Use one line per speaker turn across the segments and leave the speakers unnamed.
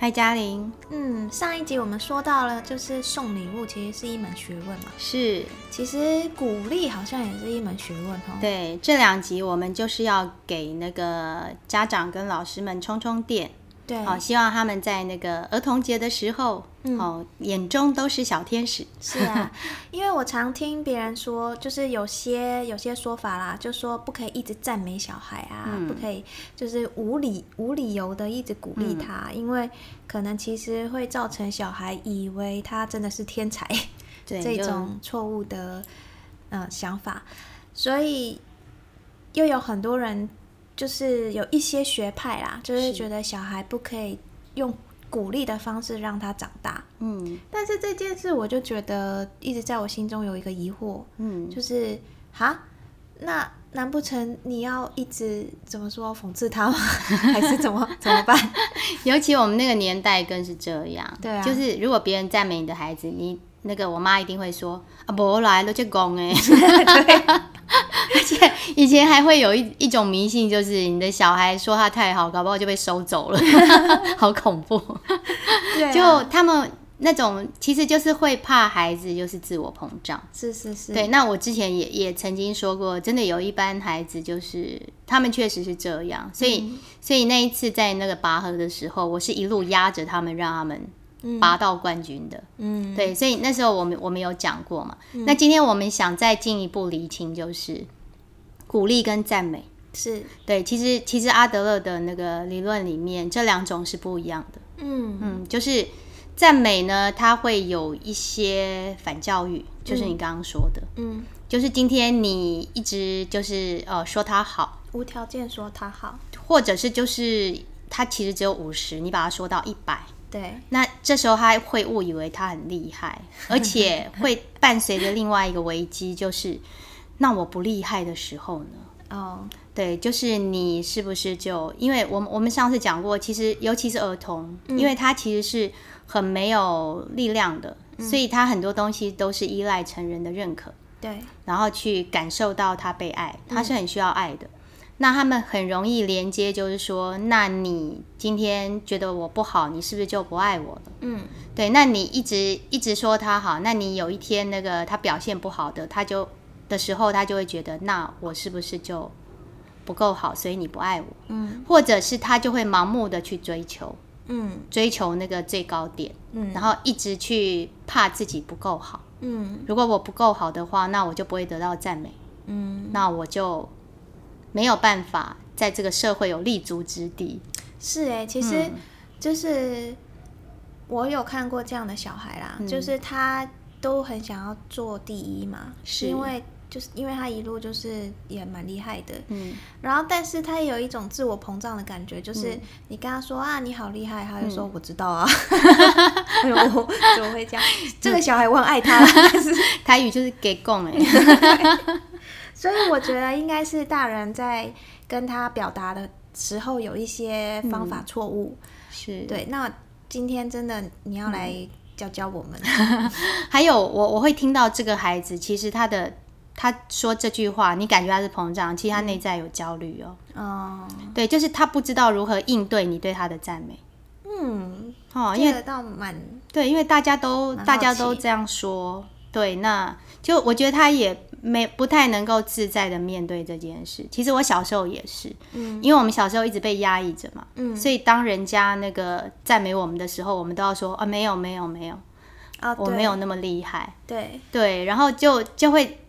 嗨，嘉玲。
嗯，上一集我们说到了，就是送礼物其实是一门学问嘛。
是，
其实鼓励好像也是一门学问哦。
对，这两集我们就是要给那个家长跟老师们充充电。
对，
好，希望他们在那个儿童节的时候，哦，眼中都是小天使。
是啊，因为我常听别人说，就是有些有些说法啦，就说不可以一直赞美小孩啊，不可以就是无理无理由的一直鼓励他，因为可能其实会造成小孩以为他真的是天才，这种错误的呃想法，所以又有很多人。就是有一些学派啦，就是觉得小孩不可以用鼓励的方式让他长大。嗯，但是这件事我就觉得一直在我心中有一个疑惑。嗯，就是哈，那难不成你要一直怎么说讽刺他吗？还是怎么怎么办？
尤其我们那个年代更是这样。
对啊，
就是如果别人赞美你的孩子，你那个我妈一定会说啊，不来都就讲哎。以前还会有一一种迷信，就是你的小孩说他太好，搞不好就被收走了，好恐怖。就他们那种，其实就是会怕孩子就是自我膨胀。
是是是。
对，那我之前也也曾经说过，真的有一班孩子就是他们确实是这样，所以所以那一次在那个拔河的时候，我是一路压着他们，让他们拔到冠军的。嗯，对，所以那时候我们我们有讲过嘛。那今天我们想再进一步厘清，就是。鼓励跟赞美。
是。
对，其实其实阿德勒的那个理论里面，这两种是不一样的。嗯。嗯，就是赞美呢，它会有一些反教育，就是你刚刚说的，嗯，就是今天你一直就是呃说他好，
无条件说他好，
或者是就是他其实只有五十，你把他说到一百，
对，
那这时候他会误以为他很厉害，而且会伴随着另外一个危机，就是。那我不厉害的时候呢？哦，对，就是你是不是就因为我们我们上次讲过，其实尤其是儿童，因为他其实是很没有力量的，所以他很多东西都是依赖成人的认可，
对，
然后去感受到他被爱，他是很需要爱的。那他们很容易连接，就是说，那你今天觉得我不好，你是不是就不爱我了？嗯，对，那你一直一直说他好，那你有一天那个他表现不好的，他就。的时候，他就会觉得，那我是不是就不够好，所以你不爱我？嗯，或者是他就会盲目的去追求，嗯，追求那个最高点，嗯，然后一直去怕自己不够好，嗯，如果我不够好的话，那我就不会得到赞美，嗯，那我就没有办法在这个社会有立足之地。
是哎，其实就是我有看过这样的小孩啦，就是他都很想要做第一嘛，是因为。就是因为他一路就是也蛮厉害的，嗯，然后但是他也有一种自我膨胀的感觉，就是你跟他说啊你好厉害，他就说我知道啊，哎呦怎么会这样？这个小孩我很爱他，但是
台语就是给供哎，
所以我觉得应该是大人在跟他表达的时候有一些方法错误，
是。
对。那今天真的你要来教教我们，
还有我我会听到这个孩子其实他的。他说这句话，你感觉他是膨胀，其实他内在有焦虑哦。哦，对，就是他不知道如何应对你对他的赞美。
嗯，哦，因为到蛮
对，因为大家都大家都这样说，对，那就我觉得他也没不太能够自在的面对这件事。其实我小时候也是，嗯，因为我们小时候一直被压抑着嘛，嗯，所以当人家那个赞美我们的时候，我们都要说啊，没有没有没有，啊，我没有那么厉害，
对
对，然后就就会。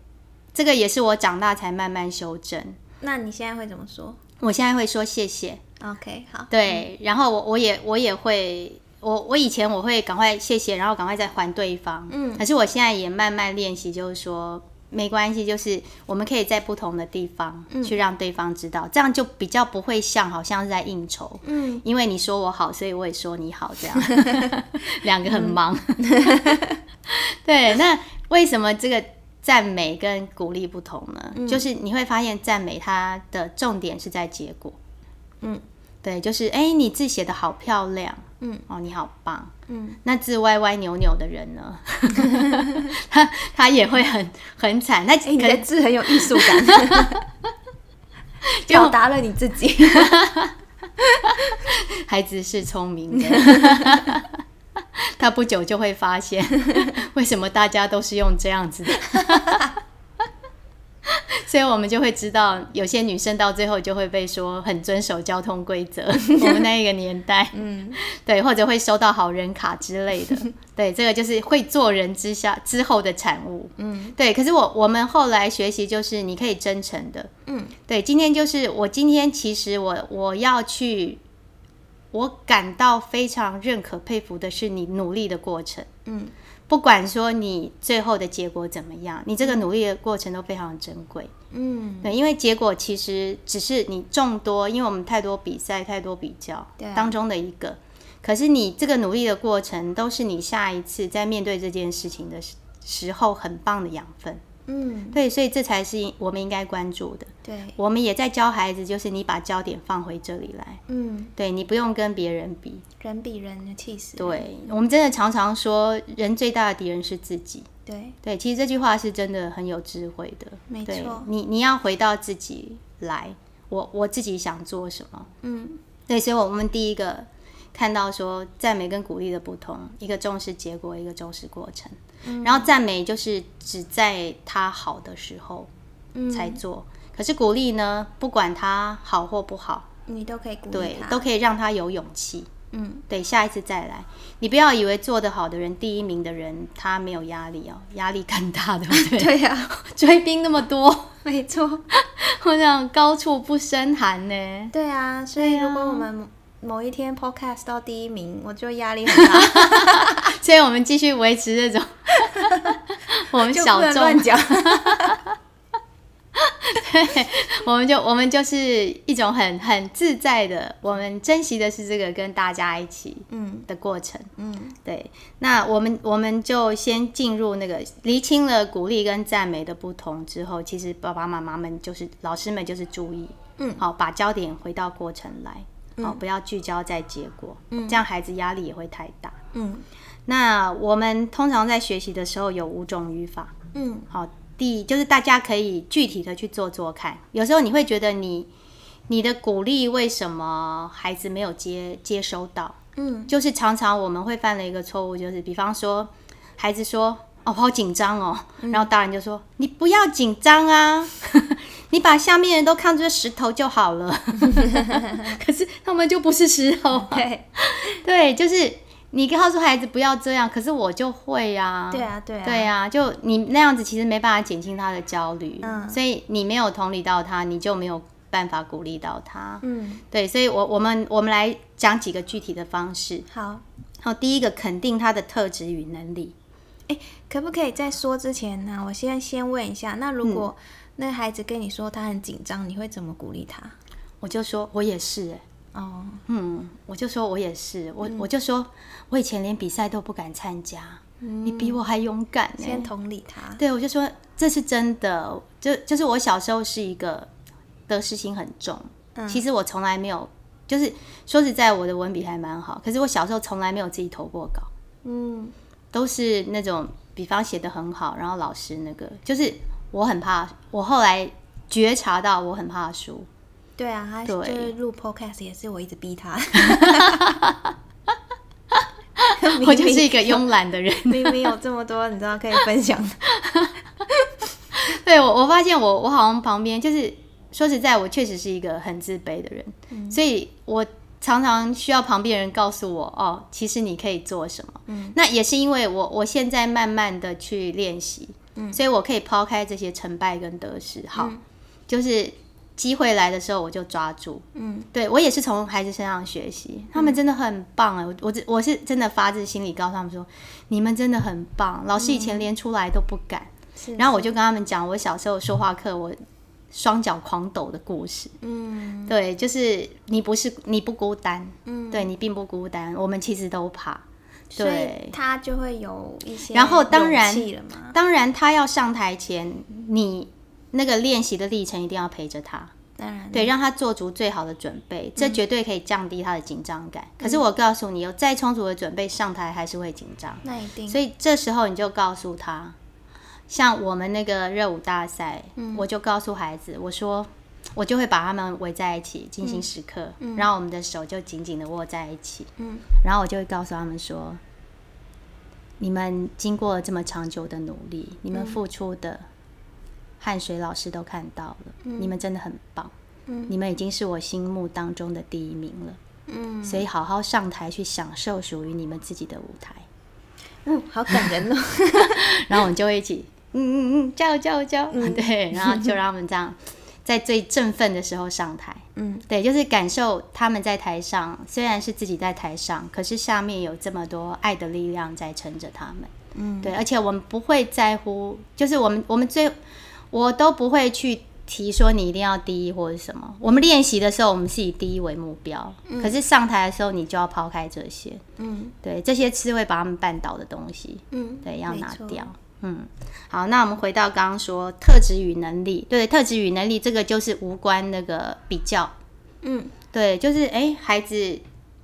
这个也是我长大才慢慢修正。
那你现在会怎么说？
我现在会说谢谢。
OK，好。
对，然后我我也我也会，我我以前我会赶快谢谢，然后赶快再还对方。嗯。可是我现在也慢慢练习，就是说没关系，就是我们可以在不同的地方去让对方知道，这样就比较不会像好像是在应酬。嗯。因为你说我好，所以我也说你好，这样 两个很忙。对，那为什么这个？赞美跟鼓励不同呢，就是你会发现赞美它的重点是在结果。嗯，对，就是哎，你字写的好漂亮，嗯，哦，你好棒，嗯，那字歪歪扭扭的人呢，他他也会很很惨。那
你的字很有艺术感，表达了你自己。
孩子是聪明的，他不久就会发现 为什么大家都是用这样子的。所以我们就会知道，有些女生到最后就会被说很遵守交通规则。我们那一个年代，嗯，对，或者会收到好人卡之类的。对，这个就是会做人之下之后的产物。嗯，对。可是我我们后来学习就是你可以真诚的，嗯，对。今天就是我今天其实我我要去，我感到非常认可佩服的是你努力的过程，嗯。不管说你最后的结果怎么样，你这个努力的过程都非常珍贵。嗯，对，因为结果其实只是你众多，因为我们太多比赛、太多比较当中的一个。可是你这个努力的过程，都是你下一次在面对这件事情的时候很棒的养分。嗯，对，所以这才是我们应该关注的。
对，
我们也在教孩子，就是你把焦点放回这里来。嗯，对你不用跟别人比，
人比人的气死。
对，我们真的常常说，人最大的敌人是自己。
对，
对，其实这句话是真的很有智慧的。
没错，
你你要回到自己来，我我自己想做什么？嗯，对，所以我们第一个看到说赞美跟鼓励的不同，一个重视结果，一个重视过程。然后赞美就是只在他好的时候才做，可是鼓励呢，不管他好或不好，
你都可以鼓励
对，都可以让他有勇气。嗯，对，下一次再来，你不要以为做得好的人，第一名的人他没有压力哦，压力更大，对不对？
对呀，
追兵那么多，
没错，
我想高处不胜寒呢。
对啊，所以如果我们。某一天 podcast 到第一名，我就压力很大，
所以我们继续维持这种，我们小众。
乱讲，
对，我们就我们就是一种很很自在的，我们珍惜的是这个跟大家一起嗯的过程，嗯，对，那我们我们就先进入那个厘清了鼓励跟赞美的不同之后，其实爸爸妈妈们就是老师们就是注意，嗯，好，把焦点回到过程来。哦，不要聚焦在结果，嗯，这样孩子压力也会太大。嗯，那我们通常在学习的时候有五种语法。嗯，好，第就是大家可以具体的去做做看。有时候你会觉得你你的鼓励为什么孩子没有接接收到？嗯，就是常常我们会犯了一个错误，就是比方说孩子说。哦，好紧张哦！然后大人就说：“你不要紧张啊，你把下面人都看作石头就好了。”可是他们就不是石头。
对，
对，就是你告诉孩子不要这样，可是我就会呀。
对啊，对啊，
对啊，就你那样子其实没办法减轻他的焦虑。嗯，所以你没有同理到他，你就没有办法鼓励到他。嗯，对，所以我我们我们来讲几个具体的方式。
好，
好，第一个肯定他的特质与能力。
哎，可不可以在说之前呢？我先先问一下，那如果那孩子跟你说他很紧张，你会怎么鼓励他？
我就说我也是，哎，哦，嗯，我就说我也是，我我就说我以前连比赛都不敢参加，你比我还勇敢，
先同理他。
对，我就说这是真的，就就是我小时候是一个得失心很重，嗯。其实我从来没有，就是说实在，我的文笔还蛮好，可是我小时候从来没有自己投过稿，嗯。都是那种，比方写的很好，然后老师那个，就是我很怕，我后来觉察到我很怕输。
对啊，他就是录 podcast 也是我一直逼他。
我就是一个慵懒的人，
明明有这么多你知道可以分享的。
对我，我发现我我好像旁边就是说实在，我确实是一个很自卑的人，所以我。常常需要旁边人告诉我哦，其实你可以做什么。嗯，那也是因为我我现在慢慢的去练习，嗯，所以我可以抛开这些成败跟得失。好，就是机会来的时候我就抓住。嗯，对我也是从孩子身上学习，他们真的很棒啊！我我我是真的发自心里告诉他们说，你们真的很棒。老师以前连出来都不敢，然后我就跟他们讲，我小时候说话课我。双脚狂抖的故事，嗯，对，就是你不是你不孤单，嗯，对你并不孤单，我们其实都怕，对，
他就会有一些，
然后当然，当然他要上台前，你那个练习的历程一定要陪着他，
当然，
对，让他做足最好的准备，这绝对可以降低他的紧张感。可是我告诉你，有再充足的准备上台还是会紧张，
那一定，
所以这时候你就告诉他。像我们那个热舞大赛，我就告诉孩子，我说，我就会把他们围在一起进行时刻，然后我们的手就紧紧的握在一起，嗯，然后我就会告诉他们说，你们经过了这么长久的努力，你们付出的汗水，老师都看到了，你们真的很棒，嗯，你们已经是我心目当中的第一名了，嗯，所以好好上台去享受属于你们自己的舞台，
嗯，好感人哦，
然后我们就会一起，嗯嗯嗯，加油加油加油，对，然后就让他们这样。在最振奋的时候上台，嗯，对，就是感受他们在台上，虽然是自己在台上，可是下面有这么多爱的力量在撑着他们，嗯，对，而且我们不会在乎，就是我们我们最我都不会去提说你一定要第一或者什么。我们练习的时候，我们是以第一为目标，可是上台的时候，你就要抛开这些，嗯，对，这些是会把他们绊倒的东西，嗯，对，要拿掉。嗯，好，那我们回到刚刚说特质与能力，对，特质与能力这个就是无关那个比较，嗯，对，就是哎，孩子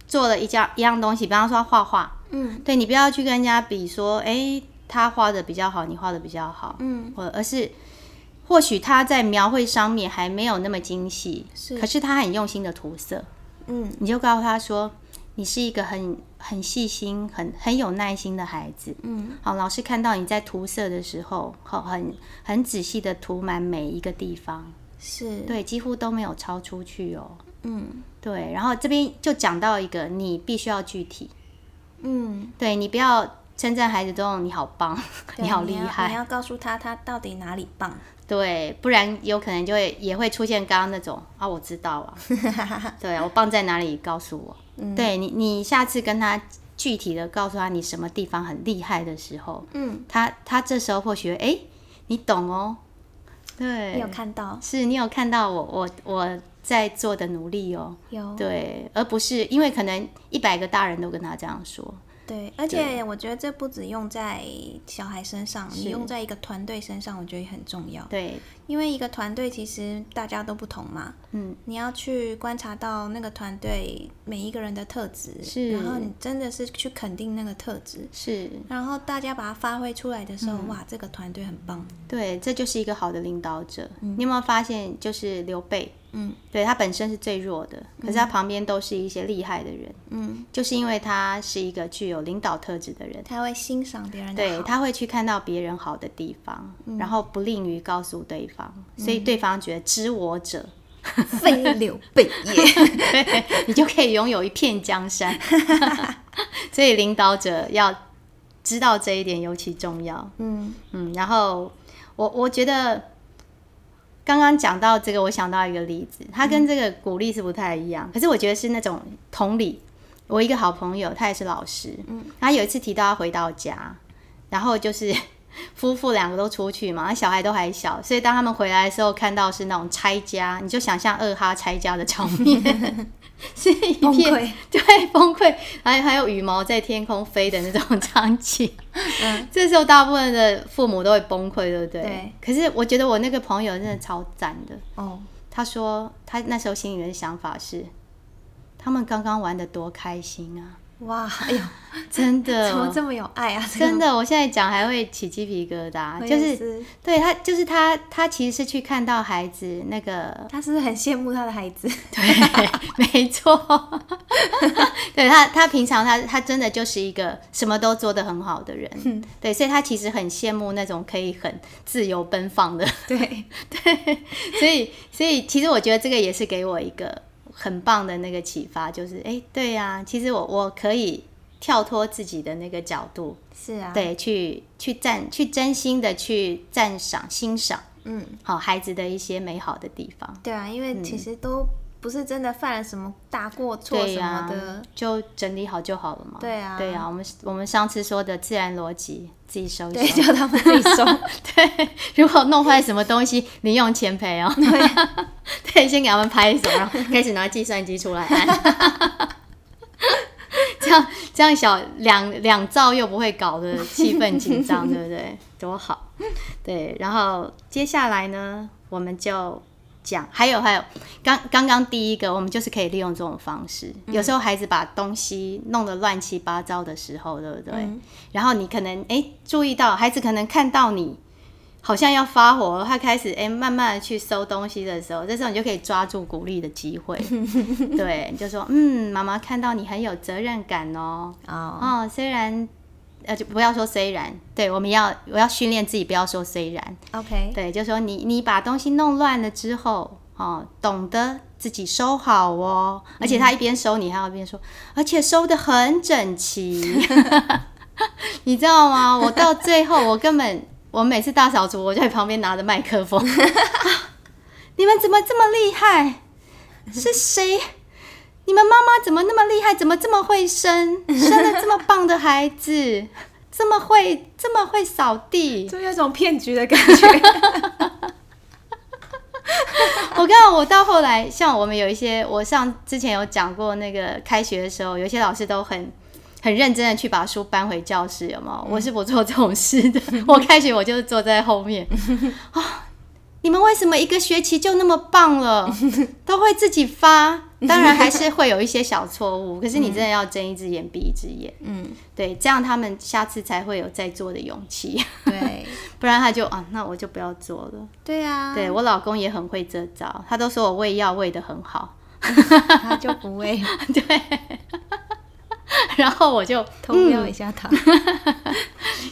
做了一件一样东西，比方说画画，嗯，对你不要去跟人家比说，哎，他画的比较好，你画的比较好，嗯，或而是或许他在描绘上面还没有那么精细，是，可是他很用心的涂色，嗯，你就告诉他说。你是一个很很细心、很很有耐心的孩子。嗯，好，老师看到你在涂色的时候，好，很很仔细的涂满每一个地方。
是，
对，几乎都没有超出去哦。嗯，对。然后这边就讲到一个，你必须要具体。嗯，对你不要称赞孩子都你好棒，你好厉害，
你要告诉他他到底哪里棒。
对，不然有可能就会也会出现刚刚那种啊，我知道啊，对啊，我棒在哪里？告诉我。对你，你下次跟他具体的告诉他你什么地方很厉害的时候，嗯，他他这时候或许哎，你懂哦，对，
你有看到，
是你有看到我我我在做的努力哦，
有，
对，而不是因为可能一百个大人都跟他这样说。
对，而且我觉得这不止用在小孩身上，你用在一个团队身上，我觉得也很重要。
对，
因为一个团队其实大家都不同嘛，嗯，你要去观察到那个团队每一个人的特质，是，然后你真的是去肯定那个特质，
是，
然后大家把它发挥出来的时候，哇，这个团队很棒。
对，这就是一个好的领导者。你有没有发现，就是刘备？嗯，对他本身是最弱的，可是他旁边都是一些厉害的人。嗯，就是因为他是一个具有领导特质的人，
他会欣赏别人，
对他会去看到别人好的地方，然后不吝于告诉对方，所以对方觉得知我者
非刘备也，
你就可以拥有一片江山。所以领导者要知道这一点尤其重要。嗯嗯，然后我我觉得。刚刚讲到这个，我想到一个例子，他跟这个鼓励是不太一样，可是我觉得是那种同理。我一个好朋友，他也是老师，嗯，他有一次提到他回到家，然后就是夫妇两个都出去嘛，小孩都还小，所以当他们回来的时候，看到是那种拆家，你就想象二哈拆家的场面。是一片对崩溃，还还有羽毛在天空飞的那种场景。嗯，这时候大部分的父母都会崩溃，对不对？
对。
可是我觉得我那个朋友真的超赞的。哦。他说他那时候心里的想法是，他们刚刚玩的多开心啊。
哇，哎呦，
真的，
怎么这么有爱啊？
真的，我现在讲还会起鸡皮疙瘩，就是。对他，就是他，他其实是去看到孩子那个，
他是不是很羡慕他的孩子，
对，没错，对他，他平常他他真的就是一个什么都做得很好的人，对，所以他其实很羡慕那种可以很自由奔放的，
对。
对，所以所以其实我觉得这个也是给我一个。很棒的那个启发就是，哎，对呀，其实我我可以跳脱自己的那个角度，
是啊，
对，去去赞，去真心的去赞赏、欣赏，嗯，好孩子的一些美好的地方。
对啊，因为其实都。不是真的犯了什么大过错什么的，
就整理好就好了嘛。
对啊，
对啊，我们我们上次说的自然逻辑，自己收
对，叫他们自己收。
对，如果弄坏什么东西，零用钱赔哦。对，先给他们拍手，然后开始拿计算机出来按。这样这样小两两兆又不会搞得气氛紧张，对不对？多好。对，然后接下来呢，我们就。讲。还有还有，刚刚刚第一个，我们就是可以利用这种方式。有时候孩子把东西弄得乱七八糟的时候，对不对？然后你可能哎注意到孩子可能看到你好像要发火，他开始哎慢慢的去收东西的时候，这时候你就可以抓住鼓励的机会，对，你就说嗯，妈妈看到你很有责任感哦，哦，虽然呃就不要说虽然，对，我们要我要训练自己不要说虽然
，OK，
对，就说你你把东西弄乱了之后，哦，懂得自己收好哦，而且他一边收你还要一边说，而且收的很整齐，你知道吗？我到最后我根本。我每次大扫除，我就在旁边拿着麦克风。你们怎么这么厉害？是谁？你们妈妈怎么那么厉害？怎么这么会生？生了这么棒的孩子，这么会，这么会扫地，
就有种骗局的感觉。
我看我到后来，像我们有一些，我上之前有讲过，那个开学的时候，有些老师都很。很认真的去把书搬回教室，有吗？我是不做这种事的。我开学我就是坐在后面啊。你们为什么一个学期就那么棒了？都会自己发，当然还是会有一些小错误。可是你真的要睁一只眼闭一只眼，嗯，对，这样他们下次才会有再做的勇气。
对，
不然他就啊，那我就不要做了。
对啊，
对我老公也很会这招，他都说我喂药喂的很好，
他就不喂。
对。然后我就
偷瞄一下他，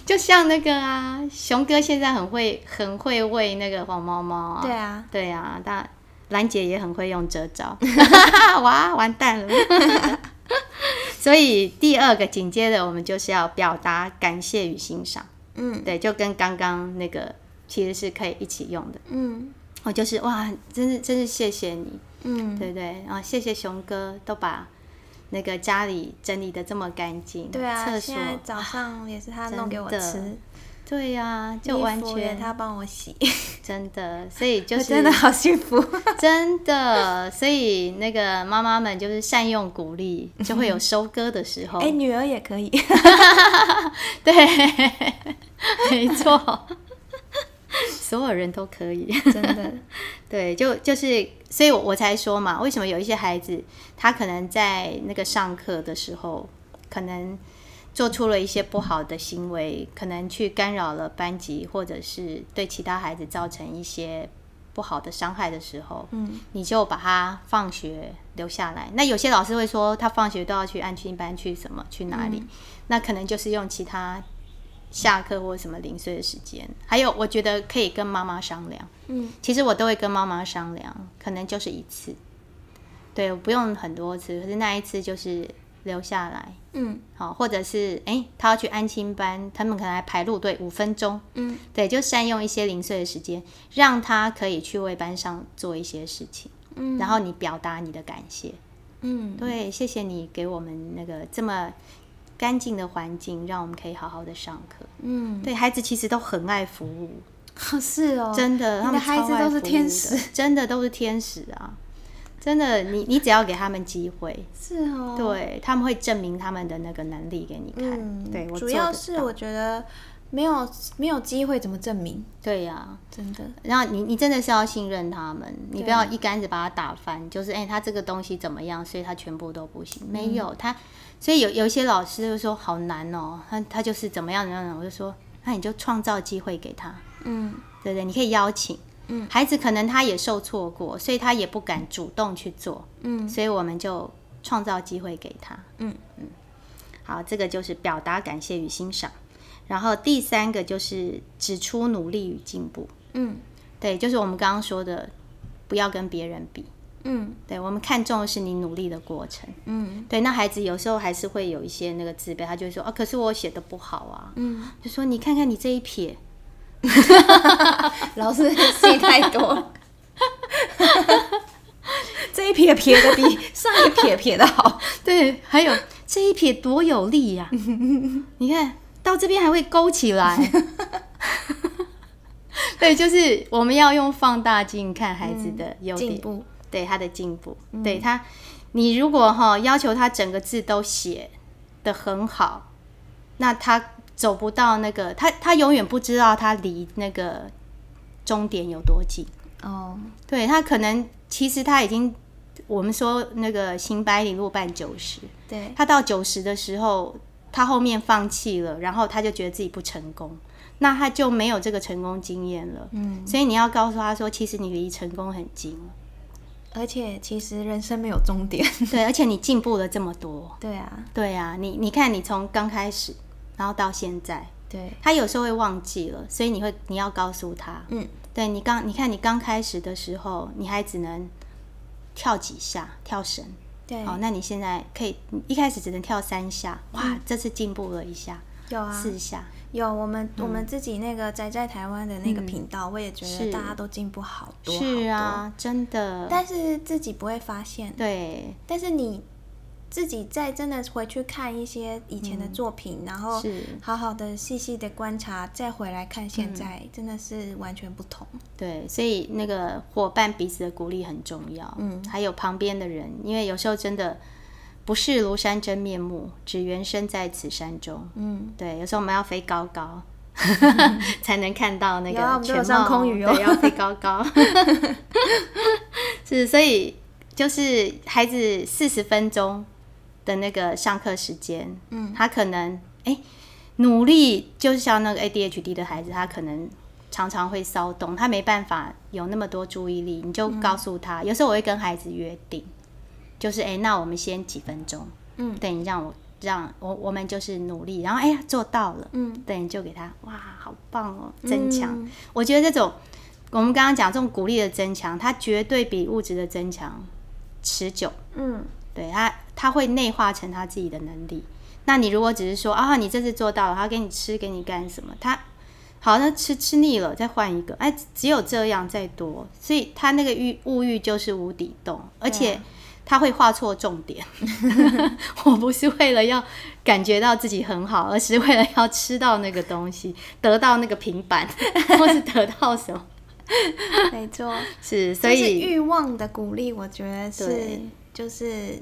就像那个啊，熊哥现在很会很会喂那个黄猫猫啊，
对啊，
对啊，但兰姐也很会用这招，哇，完蛋了。所以第二个紧接着我们就是要表达感谢与欣赏，嗯，对，就跟刚刚那个其实是可以一起用的，嗯，我就是哇，真是真是谢谢你，嗯，对不对？然后谢谢熊哥都把。那个家里整理的这么干净，
对啊，厕所早上也是他弄给我吃，
对呀，就完全
他帮我洗，
真的，所以就是
真的好幸福，
真的，所以那个妈妈们就是善用鼓励，就会有收割的时候。
哎，女儿也可以，
对，没错。所有人都可以，
真的，
对，就就是，所以我才说嘛，为什么有一些孩子，他可能在那个上课的时候，可能做出了一些不好的行为，可能去干扰了班级，或者是对其他孩子造成一些不好的伤害的时候，嗯，你就把他放学留下来。那有些老师会说，他放学都要去安亲班，去什么，去哪里？那可能就是用其他。下课或什么零碎的时间，还有我觉得可以跟妈妈商量。嗯，其实我都会跟妈妈商量，可能就是一次，对，不用很多次，可是那一次就是留下来。嗯，好，或者是哎，他要去安亲班，他们可能还排路队五分钟。嗯，对，就善用一些零碎的时间，让他可以去为班上做一些事情。嗯，然后你表达你的感谢。嗯，对，谢谢你给我们那个这么。干净的环境，让我们可以好好的上课。嗯，对孩子其实都很爱服务，
是哦，
真的，他们
孩子都是天使，
真的都是天使啊！真的，你你只要给他们机会，
是哦，
对他们会证明他们的那个能力给你看。对，
主要是我觉得。没有没有机会怎么证明？
对呀，
真的。
然后你你真的是要信任他们，你不要一竿子把他打翻。就是哎，他这个东西怎么样，所以他全部都不行。没有他，所以有有一些老师就说好难哦，他他就是怎么样怎么样。我就说，那你就创造机会给他，嗯，对不对？你可以邀请，嗯，孩子可能他也受挫过，所以他也不敢主动去做，嗯，所以我们就创造机会给他，嗯嗯。好，这个就是表达感谢与欣赏。然后第三个就是指出努力与进步。嗯，对，就是我们刚刚说的，不要跟别人比。嗯，对，我们看重的是你努力的过程。嗯，对，那孩子有时候还是会有一些那个自卑，他就会说啊，可是我写的不好啊。嗯，就说你看看你这一撇，
老师戏太多，这一撇撇的比上一撇撇的好。
对，还有这一撇多有力呀，你看。到这边还会勾起来，对，就是我们要用放大镜看孩子的优点，对他的进步，对他，你如果哈要求他整个字都写的很好，那他走不到那个，他他永远不知道他离那个终点有多近哦。对他可能其实他已经，我们说那个行百里路半九十，
对
他到九十的时候。他后面放弃了，然后他就觉得自己不成功，那他就没有这个成功经验了。嗯，所以你要告诉他说，其实你离成功很近了，
而且其实人生没有终点。
对，而且你进步了这么多。
对啊，
对啊，你你看，你从刚开始，然后到现在，
对。
他有时候会忘记了，所以你会你要告诉他，嗯，对你刚你看你刚开始的时候，你还只能跳几下跳绳，
对，
哦，那你现在可以一开始只能跳三下，哇，这次进步了一下，
有啊，
四下。
有我们我们自己那个宅在台湾的那个频道，我也觉得大家都进步好多，
是啊，真的。
但是自己不会发现，
对。
但是你自己再真的回去看一些以前的作品，然后好好的细细的观察，再回来看现在，真的是完全不同。
对，所以那个伙伴彼此的鼓励很重要，嗯，还有旁边的人，因为有时候真的。不是庐山真面目，只缘身在此山中。嗯，对，有时候我们要飞高高，才能看到那个全
上空
雨哦，要飞高高。是，所以就是孩子四十分钟的那个上课时间，嗯，他可能哎努力，就像那个 ADHD 的孩子，他可能常常会骚动，他没办法有那么多注意力，你就告诉他。有时候我会跟孩子约定。就是哎，那我们先几分钟，嗯，等你让我让我我们就是努力，然后哎呀做到了，嗯，等你就给他哇，好棒哦，增强。我觉得这种我们刚刚讲这种鼓励的增强，它绝对比物质的增强持久，嗯，对他他会内化成他自己的能力。那你如果只是说啊，你这次做到了，他给你吃给你干什么？他好，那吃吃腻了再换一个，哎，只有这样再多，所以他那个欲物欲就是无底洞，而且。他会画错重点，我不是为了要感觉到自己很好，而是为了要吃到那个东西，得到那个平板，或是得到什么？
没错，
是所以
欲望的鼓励，我觉得是就是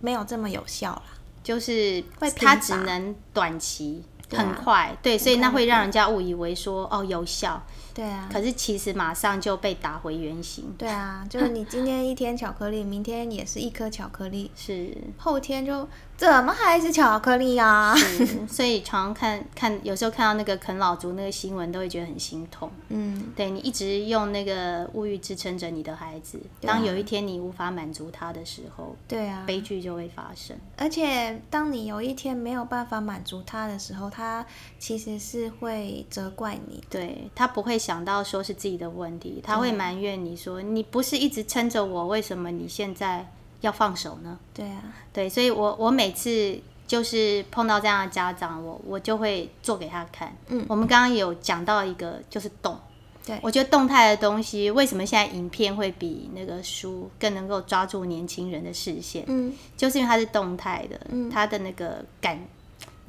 没有这么有效啦，
就是会它只能短期很快，对，所以那会让人家误以为说哦有效。
对啊，
可是其实马上就被打回原形。
对啊，就是你今天一天巧克力，明天也是一颗巧克力，
是
后天就。怎么还是巧克力啊？
所以常常看看，有时候看到那个啃老族那个新闻，都会觉得很心痛。嗯，对你一直用那个物欲支撑着你的孩子，当有一天你无法满足他的时候，
对啊，
悲剧就会发生。
而且当你有一天没有办法满足他的时候，他其实是会责怪你。
对他不会想到说是自己的问题，他会埋怨你说你不是一直撑着我，为什么你现在？要放手呢？
对啊，
对，所以我我每次就是碰到这样的家长，我我就会做给他看。嗯，我们刚刚有讲到一个就是动，
对
我觉得动态的东西，为什么现在影片会比那个书更能够抓住年轻人的视线？嗯，就是因为它是动态的，它的那个感。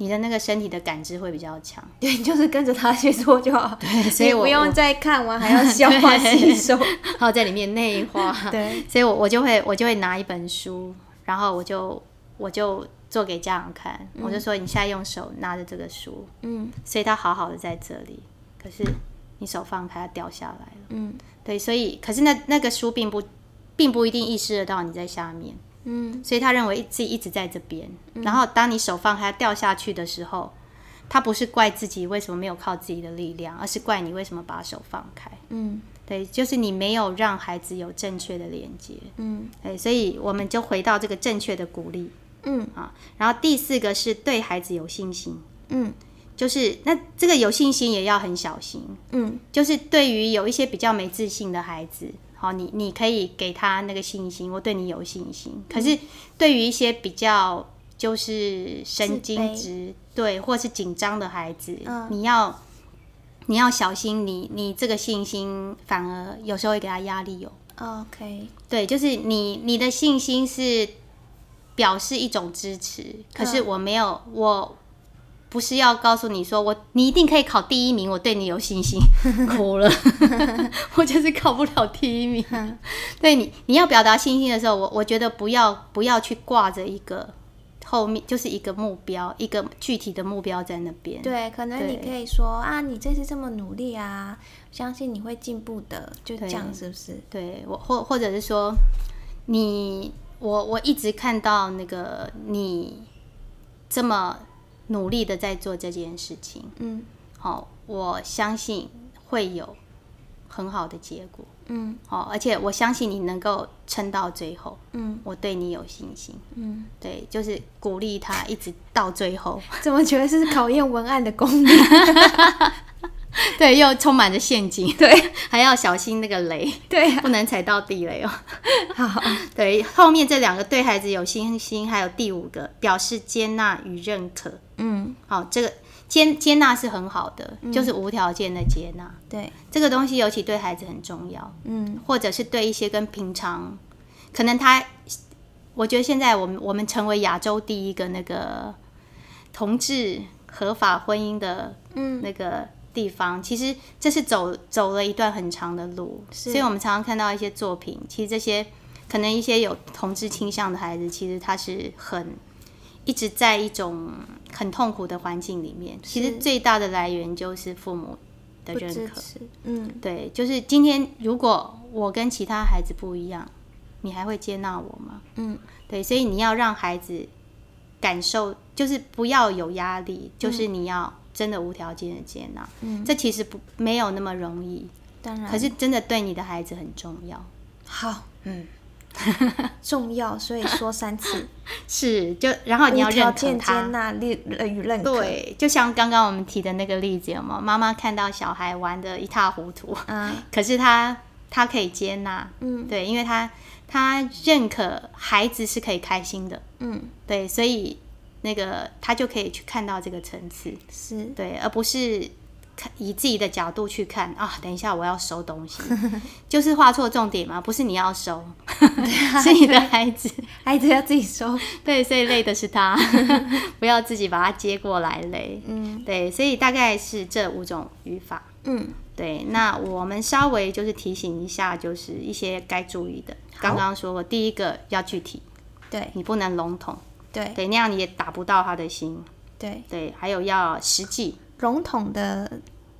你的那个身体的感知会比较强，
对，就是跟着他去做就好。
对，所以
不用再看完还要 消化吸收，
然后在里面内化。
对，
所以我我就会我就会拿一本书，然后我就我就做给家长看，我就说你现在用手拿着这个书，嗯，所以它好好的在这里，可是你手放开它掉下来了，嗯，对，所以可是那那个书并不并不一定意识得到你在下面。嗯，所以他认为自己一直在这边，然后当你手放开掉下去的时候，他不是怪自己为什么没有靠自己的力量，而是怪你为什么把手放开。嗯，对，就是你没有让孩子有正确的连接。嗯，对，所以我们就回到这个正确的鼓励。嗯啊，然后第四个是对孩子有信心。嗯，就是那这个有信心也要很小心。嗯，就是对于有一些比较没自信的孩子。好，你你可以给他那个信心，我对你有信心。可是对于一些比较就是神经质对或是紧张的孩子，你要你要小心，你你这个信心反而有时候会给他压力哦。
OK，
对，就是你你的信心是表示一种支持，可是我没有我。不是要告诉你说我你一定可以考第一名，我对你有信心。哭了，我就是考不了第一名。对你，你要表达信心的时候，我我觉得不要不要去挂着一个后面就是一个目标，一个具体的目标在那边。
对，可能你可以说啊，你这次这么努力啊，相信你会进步的，就这样是不是？
对我或或者是说你我我一直看到那个你这么。努力的在做这件事情，嗯，好，我相信会有很好的结果。嗯，好，而且我相信你能够撑到最后。嗯，我对你有信心。嗯，对，就是鼓励他一直到最后。
怎么觉得是考验文案的功力？
对，又充满着陷阱。
对，
还要小心那个雷。
对，
不能踩到地雷哦。
好，
对，后面这两个对孩子有信心，还有第五个表示接纳与认可。嗯，好，这个。接接纳是很好的，就是无条件的接纳。
对，
这个东西尤其对孩子很重要。嗯，或者是对一些跟平常，可能他，我觉得现在我们我们成为亚洲第一个那个同志合法婚姻的嗯那个地方，其实这是走走了一段很长的路。所以我们常常看到一些作品，其实这些可能一些有同志倾向的孩子，其实他是很。一直在一种很痛苦的环境里面，其实最大的来源就是父母的认可。嗯，对，就是今天如果我跟其他孩子不一样，你还会接纳我吗？嗯，对，所以你要让孩子感受，就是不要有压力，就是你要真的无条件的接纳。嗯，这其实不没有那么容易，
当然，
可是真的对你的孩子很重要。
好，嗯。重要，所以说三次。
是就，然后你要认可他，
接纳、认与认可。
对，就像刚刚我们提的那个例子，有吗？妈妈看到小孩玩的一塌糊涂，嗯，可是他他可以接纳，嗯，对，因为他他认可孩子是可以开心的，嗯，对，所以那个他就可以去看到这个层次，
是。
对，而不是看。以自己的角度去看啊，等一下我要收东西，就是画错重点嘛，不是你要收，是你的孩子，
孩子要自己收，
对，所以累的是他，不要自己把他接过来累，嗯，对，所以大概是这五种语法，嗯，对，那我们稍微就是提醒一下，就是一些该注意的，刚刚说过，第一个要具体，
对。
你不能笼统，
对，
对，那样你也打不到他的心，
对，
对，还有要实际。
笼统的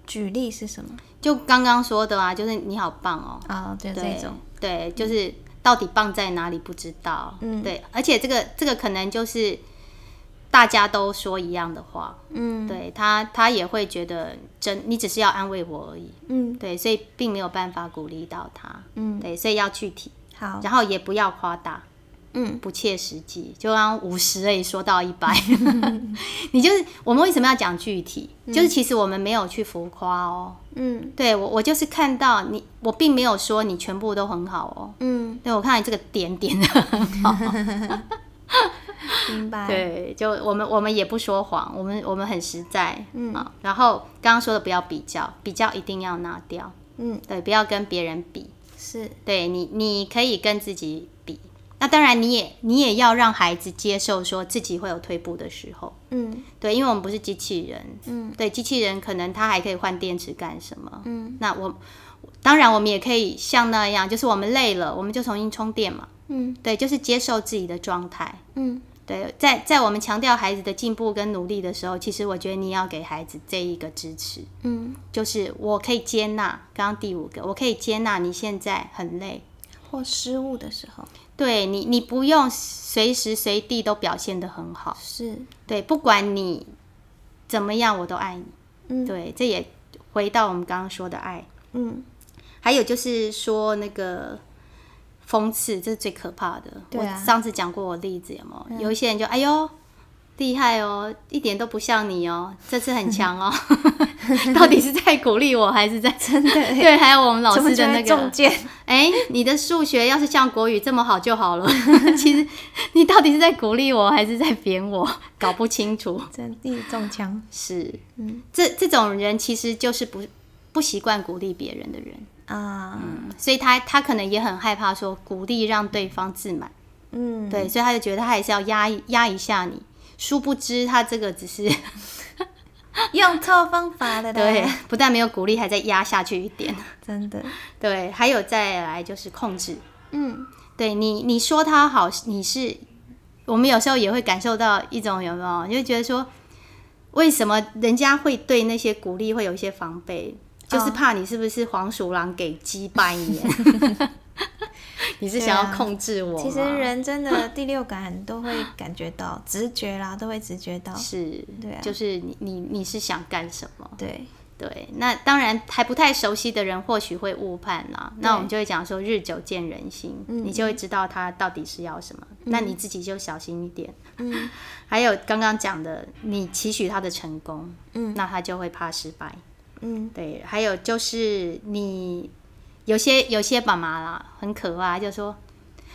举例是什么？
就刚刚说的啊，就是你好棒哦。
啊，对这种，
对，就是到底棒在哪里不知道，嗯，对，而且这个这个可能就是大家都说一样的话，嗯，对他他也会觉得真，你只是要安慰我而已，嗯，对，所以并没有办法鼓励到他，嗯，对，所以要具体。
好，
然后也不要夸大。嗯，不切实际，就刚五十而已，说到一百，你就是我们为什么要讲具体？就是其实我们没有去浮夸哦。嗯，对我我就是看到你，我并没有说你全部都很好哦。嗯，对我看你这个点点的很好。
明白。
对，就我们我们也不说谎，我们我们很实在。嗯啊，然后刚刚说的不要比较，比较一定要拿掉。嗯，对，不要跟别人比。
是，
对你你可以跟自己。那当然，你也你也要让孩子接受，说自己会有退步的时候。嗯，对，因为我们不是机器人。嗯，对，机器人可能它还可以换电池干什么？嗯，那我当然我们也可以像那样，就是我们累了，我们就重新充电嘛。嗯，对，就是接受自己的状态。嗯，对，在在我们强调孩子的进步跟努力的时候，其实我觉得你要给孩子这一个支持。嗯，就是我可以接纳，刚刚第五个，我可以接纳你现在很累
或失误的时候。
对你，你不用随时随地都表现的很好，
是
对，不管你怎么样，我都爱你。嗯，对，这也回到我们刚刚说的爱。嗯，还有就是说那个讽刺，这是最可怕的。
我
上次讲过我例子，有没有？有一些人就哎呦。厉害哦，一点都不像你哦，这次很强哦。到底是在鼓励我还是在
真的？
对，还有我们老师的那个
中箭。
哎，你的数学要是像国语这么好就好了。其实你到底是在鼓励我还是在贬我？搞不清楚。
真地中枪
是，嗯，这这种人其实就是不不习惯鼓励别人的人啊。嗯，所以他他可能也很害怕说鼓励让对方自满。嗯，对，所以他就觉得他还是要压压一下你。殊不知，他这个只是
用错方法的。
对，不但没有鼓励，还在压下去一点。
真的。
对，还有再来就是控制。嗯，对你，你说他好，你是我们有时候也会感受到一种有没有？就觉得说，为什么人家会对那些鼓励会有一些防备？就是怕你是不是黄鼠狼给鸡拜年？你是想要控制我？
其实人真的第六感都会感觉到，直觉啦，都会直觉到。
是，对啊，就是你你你是想干什么？
对。
对，那当然还不太熟悉的人或许会误判啦。那我们就会讲说，日久见人心，你就会知道他到底是要什么。那你自己就小心一点。嗯，还有刚刚讲的，你期许他的成功，嗯，那他就会怕失败。嗯，对。还有就是你有些有些爸妈啦，很可爱，就说。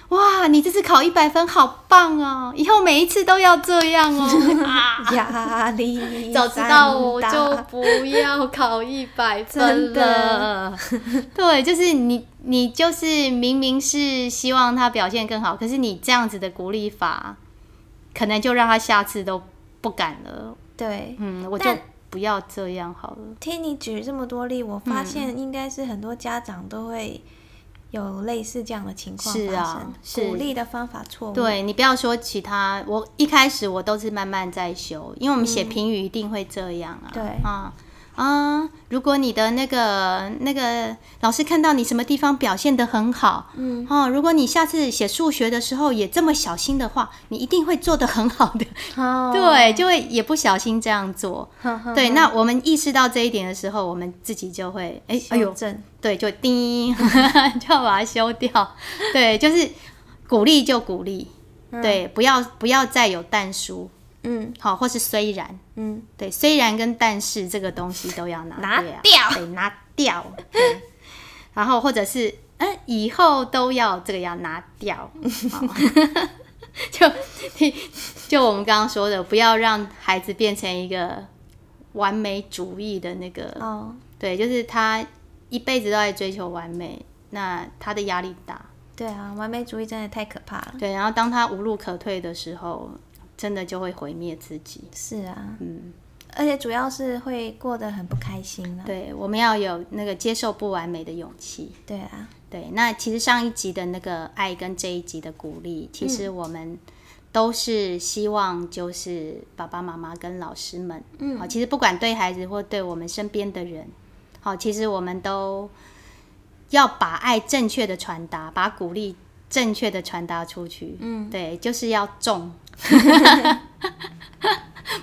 哇，你这次考一百分，好棒哦！以后每一次都要这样哦。
压力，
早知道我就不要考一百分了。对，就是你，你就是明明是希望他表现更好，可是你这样子的鼓励法，可能就让他下次都不敢了。
对，
嗯，我就不要这样好了。
听你举这么多例，我发现应该是很多家长都会。有类似这样的情况发生，鼓励的方法错误。
对你不要说其他，我一开始我都是慢慢在修，因为我们写评语一定会这样啊。
对
啊。啊，如果你的那个那个老师看到你什么地方表现的很好，嗯，哦，如果你下次写数学的时候也这么小心的话，你一定会做的很好的。哦，对，就会也不小心这样做。对，那我们意识到这一点的时候，我们自己就会，哎，哎呦，对，就叮，就要把它修掉。对，就是鼓励就鼓励，对，不要不要再有淡书。嗯，好，或是虽然，嗯，对，虽然跟但是这个东西都要拿
拿掉，
对，拿掉，然后或者是，嗯，以后都要这个要拿掉，就就我们刚刚说的，不要让孩子变成一个完美主义的那个，哦，对，就是他一辈子都在追求完美，那他的压力大，
对啊，完美主义真的太可怕了，
对，然后当他无路可退的时候。真的就会毁灭自己。
是啊，嗯，而且主要是会过得很不开心了。
对，我们要有那个接受不完美的勇气。
对啊，
对。那其实上一集的那个爱跟这一集的鼓励，其实我们都是希望，就是爸爸妈妈跟老师们，嗯，好，其实不管对孩子或对我们身边的人，好，其实我们都要把爱正确的传达，把鼓励正确的传达出去。嗯，对，就是要重。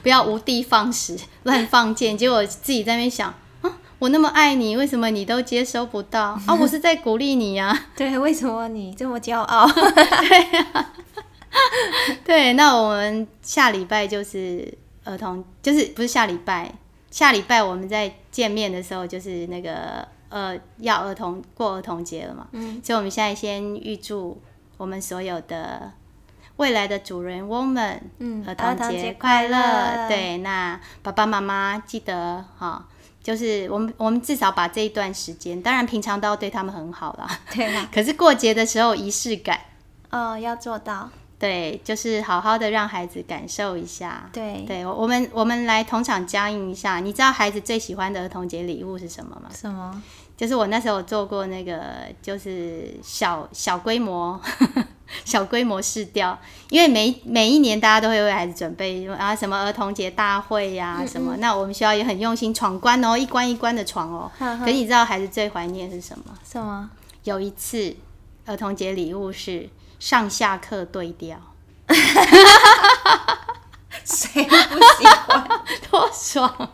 不要无的放矢，乱放箭。结果自己在那边想啊，我那么爱你，为什么你都接收不到啊？我是在鼓励你呀。
对，为什么你这么骄傲？
对呀，对。那我们下礼拜就是儿童，就是不是下礼拜？下礼拜我们在见面的时候，就是那个呃，要儿童过儿童节了嘛。嗯。所以我们现在先预祝我们所有的。未来的主人翁们，嗯，儿童节快乐！对，那爸爸妈妈记得哈，就是我们我们至少把这一段时间，当然平常都要对他们很好啦，
对啊。
可是过节的时候仪式感，
哦，要做到。
对，就是好好的让孩子感受一下。
对，
对我们我们来同场加映一下。你知道孩子最喜欢的儿童节礼物是什么吗？
什么？
就是我那时候做过那个，就是小小规模。小规模试调，因为每每一年大家都会为孩子准备啊，什么儿童节大会呀，什么，那我们学校也很用心闯关哦，一关一关的闯哦。可你知道孩子最怀念是什么？
什么？
有一次儿童节礼物是上下课对调。
谁不喜欢？
多爽！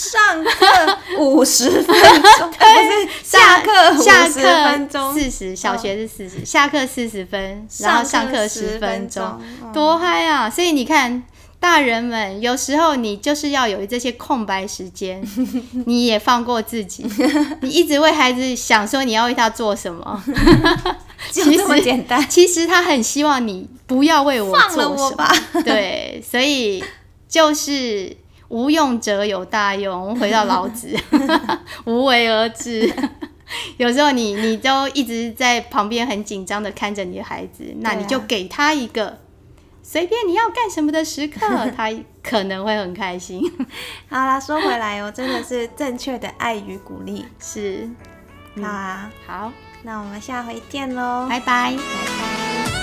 上课五十分钟，不是下课下课分钟
四十，小学是四十，下课四十分，然后上课十分钟，多嗨啊！所以你看，大人们有时候你就是要有这些空白时间，你也放过自己，你一直为孩子想说你要为他做什么。
就这么简单。
其实他很希望你不要为我做什么。对，所以就是无用者有大用。回到老子，无为而治。有时候你你都一直在旁边很紧张的看着你的孩子，那你就给他一个随便你要干什么的时刻，他可能会很开心。
好啦，说回来哦，真的是正确的爱与鼓励
是。
好啊，
好。
那我们下回见喽，
拜拜，拜
拜。